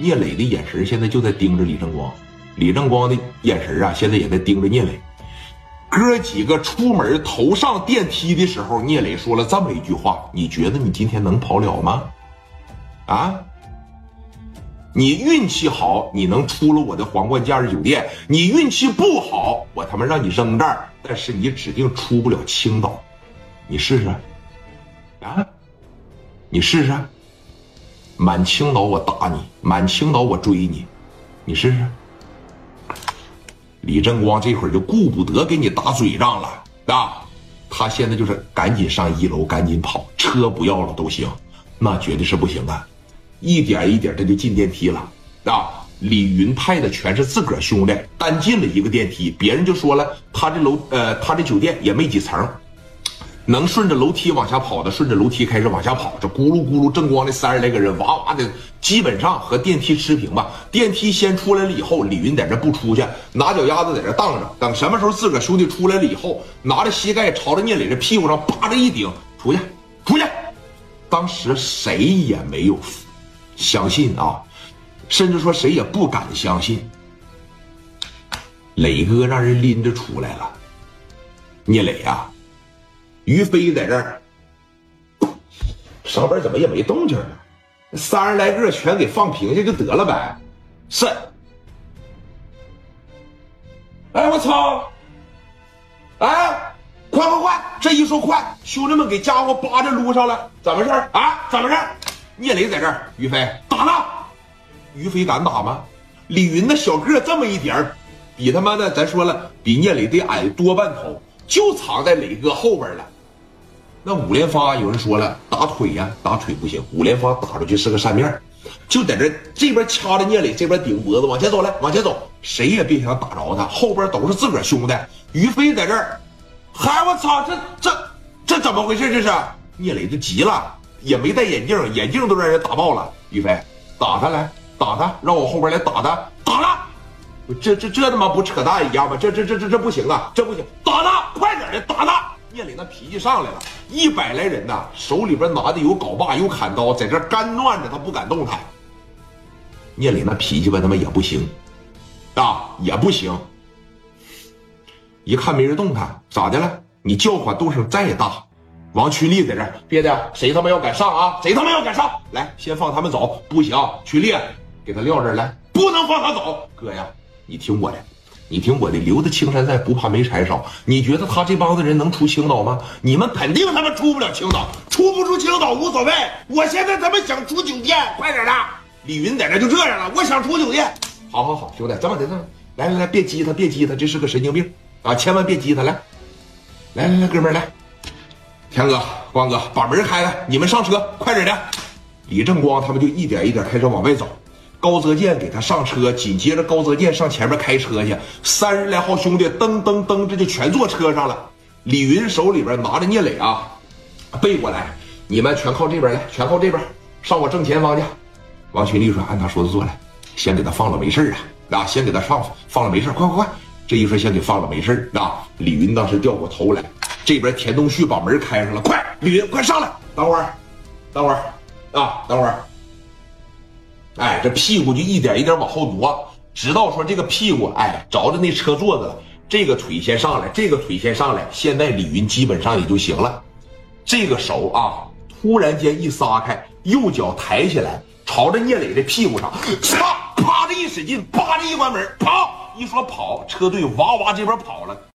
聂磊的眼神现在就在盯着李正光，李正光的眼神啊，现在也在盯着聂磊。哥几个出门头上电梯的时候，聂磊说了这么一句话：“你觉得你今天能跑了吗？”啊？你运气好，你能出了我的皇冠假日酒店；你运气不好，我他妈让你扔这儿，但是你指定出不了青岛。你试试，啊？你试试。满青岛我打你，满青岛我追你，你试试。李正光这会儿就顾不得给你打嘴仗了啊！他现在就是赶紧上一楼，赶紧跑，车不要了都行，那绝对是不行啊！一点一点的就进电梯了啊！李云派的全是自个儿兄弟，单进了一个电梯，别人就说了，他这楼呃，他这酒店也没几层。能顺着楼梯往下跑的，顺着楼梯开始往下跑，这咕噜咕噜，正光的三十来个人，哇哇的，基本上和电梯持平吧。电梯先出来了以后，李云在这不出去，拿脚丫子在这荡着，等什么时候自个兄弟出来了以后，拿着膝盖朝着聂磊这屁股上叭着一顶，出去，出去。当时谁也没有相信啊，甚至说谁也不敢相信，磊哥让人拎着出来了，聂磊呀。于飞在这儿，上边怎么也没动静呢？三十来个全给放平下就得了呗。是。哎，我操！哎，快快快！这一说快，兄弟们给家伙扒着撸上了。怎么回事啊？怎么回事聂磊在这儿，于飞打他。于飞敢打吗？李云那小个这么一点儿，比他妈的咱说了，比聂磊得矮多半头，就藏在磊哥后边了。那五连发有人说了打腿呀，打腿不行，五连发打出去是个扇面，就在这这边掐着聂磊，这边顶脖子往前走来，往前走，谁也别想打着他，后边都是自个儿兄弟。于飞在这儿，嗨，我操，这这这怎么回事？这是聂磊就急了，也没戴眼镜，眼镜都让人打爆了。于飞，打他来，打他，让我后边来打他，打了，这这这他妈不扯淡一样吗？这这这这这不行啊，这不行，打他，快点的，打他。聂磊那脾气上来了，一百来人呐，手里边拿的有镐把有砍刀，在这干乱着，他不敢动弹。聂磊那脾气吧，他妈也不行，啊，也不行。一看没人动弹，咋的了？你叫唤动静再大，王曲丽在这别的，谁他妈要敢上啊？谁他妈要敢上？来，先放他们走，不行，曲丽给他撂这来，不能放他走。哥呀，你听我的。你听我的，留得青山在，不怕没柴烧。你觉得他这帮子人能出青岛吗？你们肯定他妈出不了青岛，出不出青岛无所谓。我现在他妈想出酒店，快点的。李云在这就这样了，我想出酒店。好好好，兄弟，这么的，这么来来来，别激他，别激他，这是个神经病啊！千万别激他，来，来来来，哥们来，天哥、光哥，把门开开，你们上车，快点的。李正光他们就一点一点开始往外走。高泽健给他上车，紧接着高泽健上前面开车去，三十来号兄弟噔噔噔，这就全坐车上了。李云手里边拿着聂磊啊，背过来，你们全靠这边来，全靠这边上我正前方去。王群力说：“按他说的做来，先给他放了，没事啊，啊，先给他放放了，没事快快快！这一说先给放了，没事啊。”李云当时掉过头来，这边田东旭把门开上了，快，李云快上来，等会儿，等会儿，啊，等会儿。哎，这屁股就一点一点往后挪，直到说这个屁股哎着着那车座子了，这个腿先上来，这个腿先上来。现在李云基本上也就行了。这个手啊，突然间一撒开，右脚抬起来，朝着聂磊的屁股上，啪啪的一使劲，啪的一关门，跑。一说跑，车队哇哇这边跑了。